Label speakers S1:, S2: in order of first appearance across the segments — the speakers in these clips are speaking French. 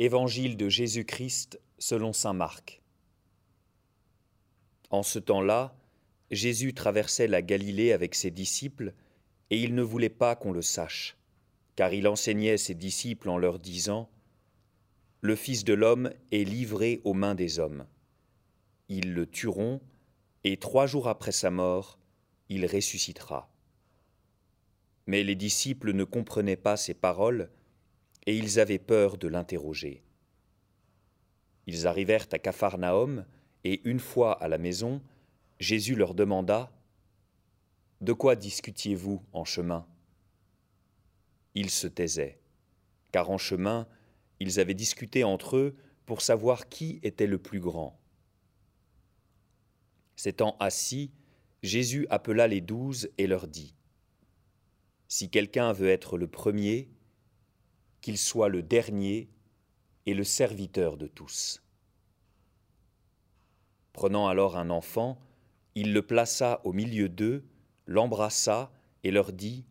S1: Évangile de Jésus-Christ selon Saint Marc. En ce temps-là, Jésus traversait la Galilée avec ses disciples, et il ne voulait pas qu'on le sache, car il enseignait ses disciples en leur disant, Le Fils de l'homme est livré aux mains des hommes. Ils le tueront, et trois jours après sa mort, il ressuscitera. Mais les disciples ne comprenaient pas ces paroles, et ils avaient peur de l'interroger. Ils arrivèrent à Capharnaüm, et une fois à la maison, Jésus leur demanda De quoi discutiez-vous en chemin? Ils se taisaient, car en chemin, ils avaient discuté entre eux pour savoir qui était le plus grand. S'étant assis, Jésus appela les douze et leur dit Si quelqu'un veut être le premier, qu'il soit le dernier et le serviteur de tous. Prenant alors un enfant, il le plaça au milieu d'eux, l'embrassa et leur dit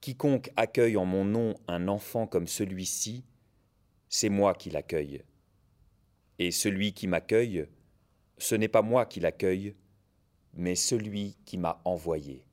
S1: Quiconque accueille en mon nom un enfant comme celui-ci, c'est moi qui l'accueille. Et celui qui m'accueille, ce n'est pas moi qui l'accueille, mais celui qui m'a envoyé.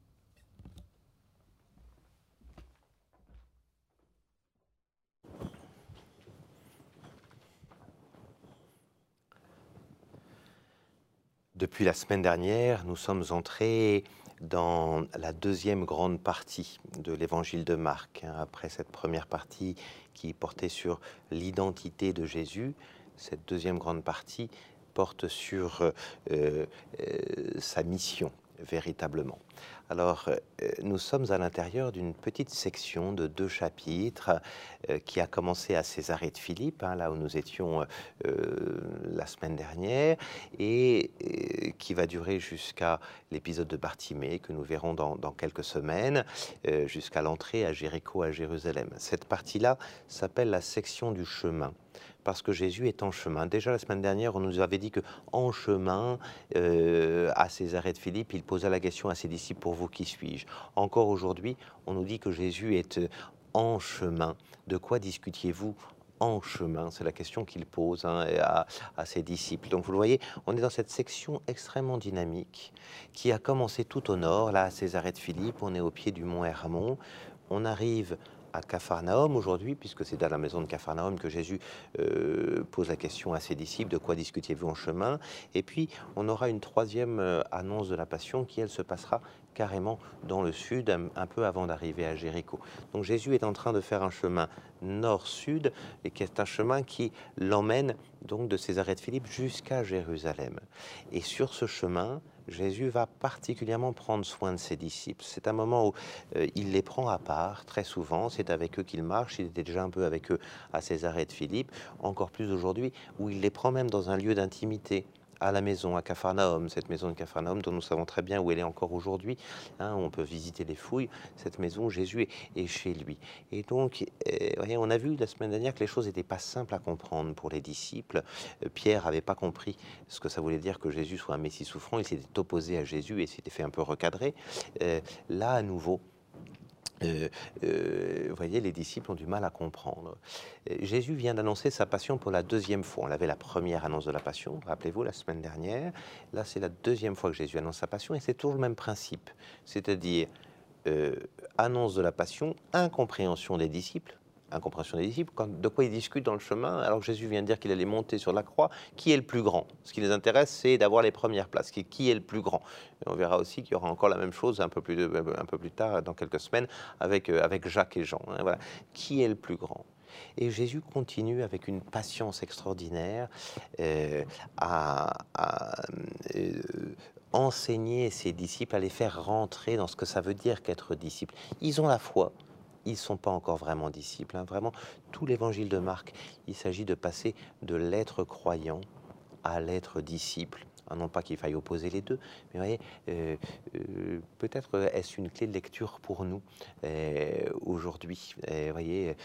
S2: Depuis la semaine dernière, nous sommes entrés dans la deuxième grande partie de l'évangile de Marc. Hein. Après cette première partie qui portait sur l'identité de Jésus, cette deuxième grande partie porte sur euh, euh, sa mission véritablement. Alors, euh, nous sommes à l'intérieur d'une petite section de deux chapitres euh, qui a commencé à Césarée de Philippe, hein, là où nous étions euh, la semaine dernière, et qui va durer jusqu'à l'épisode de Bartimée, que nous verrons dans, quelques semaines, jusqu'à l'entrée à Jéricho, à Jérusalem. Cette partie-là s'appelle la section du chemin parce que Jésus est en chemin. Déjà la semaine dernière, on nous avait dit que en chemin à Césarée de Philippe, il posa la question à ses disciples pour vous qui suis-je Encore aujourd'hui, on nous dit que Jésus est euh, en chemin. De quoi discutiez-vous en chemin? C'est la question qu'il pose hein, à, à, ses disciples. Donc vous le voyez, on est dans cette section extrêmement dynamique qui a commencé tout au nord, là à Césarée de Philippe, on est au pied du mont Hermon, on arrive à Capharnaüm aujourd'hui, puisque c'est dans la maison de Capharnaüm que Jésus euh, pose la question à ses disciples de quoi discutiez-vous en chemin? Et puis on aura une troisième euh, annonce de la Passion qui, elle, se passera carrément dans le sud, un, peu avant d'arriver à Jéricho. Donc Jésus est en train de faire un chemin nord-sud, et qui est un chemin qui l'emmène donc de Césarée de Philippe jusqu'à Jérusalem. Et sur ce chemin, Jésus va particulièrement prendre soin de ses disciples. C'est un moment où euh, il les prend à part, très souvent, c'est avec eux qu'il marche, il était déjà un peu avec eux à Césarée de Philippe, encore plus aujourd'hui, où il les prend même dans un lieu d'intimité à la maison, à Capharnaüm, cette maison de Capharnaüm dont nous savons très bien où elle est encore aujourd'hui. Hein, on peut visiter les fouilles. Cette maison, Jésus est, chez lui. Et donc, euh, on a vu la semaine dernière que les choses n'étaient pas simples à comprendre pour les disciples. Euh, Pierre n'avait pas compris ce que ça voulait dire que Jésus soit un Messie souffrant. Il s'était opposé à Jésus et s'était fait un peu recadrer. Euh, là, à nouveau, euh, euh, vous voyez, les disciples ont du mal à comprendre. Euh, Jésus vient d'annoncer sa passion pour la deuxième fois. On avait la première annonce de la passion, rappelez-vous, la semaine dernière. Là, c'est la deuxième fois que Jésus annonce sa passion et c'est toujours le même principe. C'est-à-dire, annonce de la passion, incompréhension des disciples, incompréhension des disciples, quand, de quoi ils discutent dans le chemin, alors que Jésus vient de dire qu'il allait monter sur la croix, qui est le plus grand? Ce qui les intéresse, c'est d'avoir les premières places, qui, est le plus grand? On verra aussi qu'il y aura encore la même chose un peu plus, tard, dans quelques semaines, avec, euh, Jacques et Jean. Hein, voilà. Qui est le plus grand? Et Jésus continue avec une patience extraordinaire euh, à, euh, enseigner ses disciples, à les faire rentrer dans ce que ça veut dire qu'être disciple. Ils ont la foi, ils ne sont pas encore vraiment disciples. Hein. Vraiment, tout l'évangile de Marc, il s'agit de passer de l'être croyant à l'être disciple. Ah, non pas qu'il faille opposer les deux, mais voyez, euh, euh, peut-être est-ce une clé de lecture pour nous euh, aujourd'hui? voyez,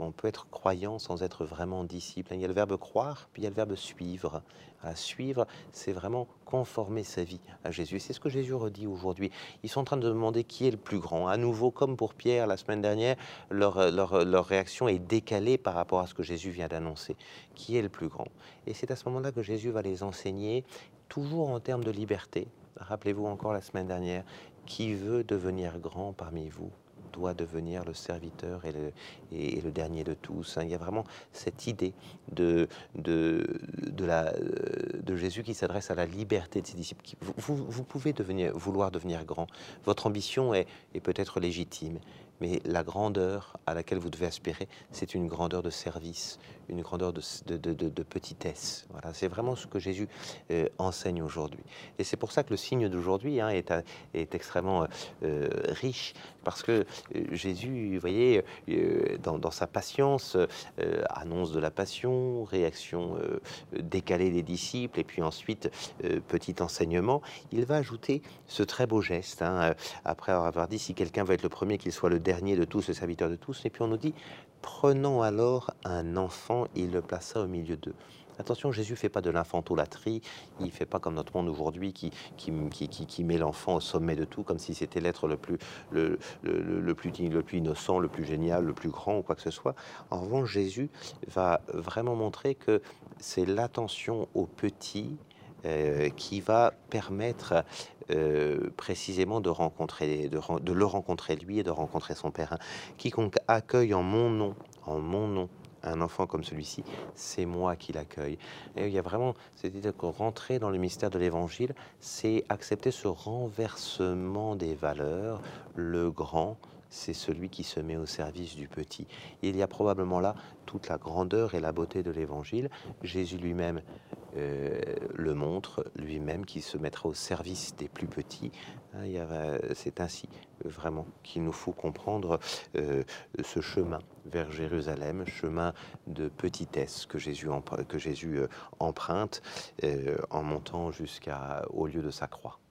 S2: on peut être croyant sans être vraiment disciple. Il y a le verbe croire, puis il y a le verbe suivre. À suivre, c'est vraiment conformer sa vie à Jésus. C'est ce que Jésus redit aujourd'hui. Ils sont en train de demander qui est le plus grand. À nouveau, comme pour Pierre la semaine dernière, leur, leur, leur réaction est décalée par rapport à ce que Jésus vient d'annoncer. Qui est le plus grand? Et c'est à ce moment-là que Jésus va les enseigner, toujours en termes de liberté. Rappelez-vous encore la semaine dernière, qui veut devenir grand parmi vous doit devenir le serviteur et le, dernier de tous. Hein. Il y a vraiment cette idée de, de, Jésus qui s'adresse à la liberté de ses disciples. Vous, pouvez devenir, vouloir devenir grand. Votre ambition est peut-être légitime, mais la grandeur à laquelle vous devez aspirer, c'est une grandeur de service, une grandeur de, de, petitesse. Voilà, c'est vraiment ce que Jésus euh, enseigne aujourd'hui. Et c'est pour ça que le signe d'aujourd'hui hein, est, est, extrêmement euh, riche, parce que euh, Jésus, vous voyez, dans, dans, sa patience, annonce de la passion, réaction décalée des disciples, et puis ensuite petit enseignement, il va ajouter ce très beau geste, hein, après avoir dit si quelqu'un veut être le premier, qu'il soit le dernier de tous, le serviteur de tous, et puis on nous dit Prenons alors un enfant, il le plaça au milieu d'eux. Attention, Jésus fait pas de l'infantolâtrie, il fait pas comme notre monde aujourd'hui qui, qui, qui, qui, met l'enfant au sommet de tout, comme si c'était l'être le plus, le, le, plus, le plus innocent, le plus génial, le plus grand ou quoi que ce soit. En revanche, Jésus va vraiment montrer que c'est l'attention aux petits euh, qui va permettre euh, précisément de, rencontrer, de, de, le rencontrer lui et de rencontrer son Père. Quiconque accueille en mon nom, en mon nom, un enfant comme celui-ci, c'est moi qui l'accueille. Et il y a vraiment, c'est-à-dire que rentrer dans le mystère de l'Évangile, c'est accepter ce renversement des valeurs. Le grand, c'est celui qui se met au service du petit. Il y a probablement là toute la grandeur et la beauté de l'Évangile. Jésus lui-même euh, le montre lui-même, qui se mettra au service des plus petits. Hein, c'est ainsi vraiment qu'il nous faut comprendre euh, ce chemin vers Jérusalem, chemin de petitesse que Jésus, que Jésus euh, emprunte en montant jusqu'au lieu de sa croix.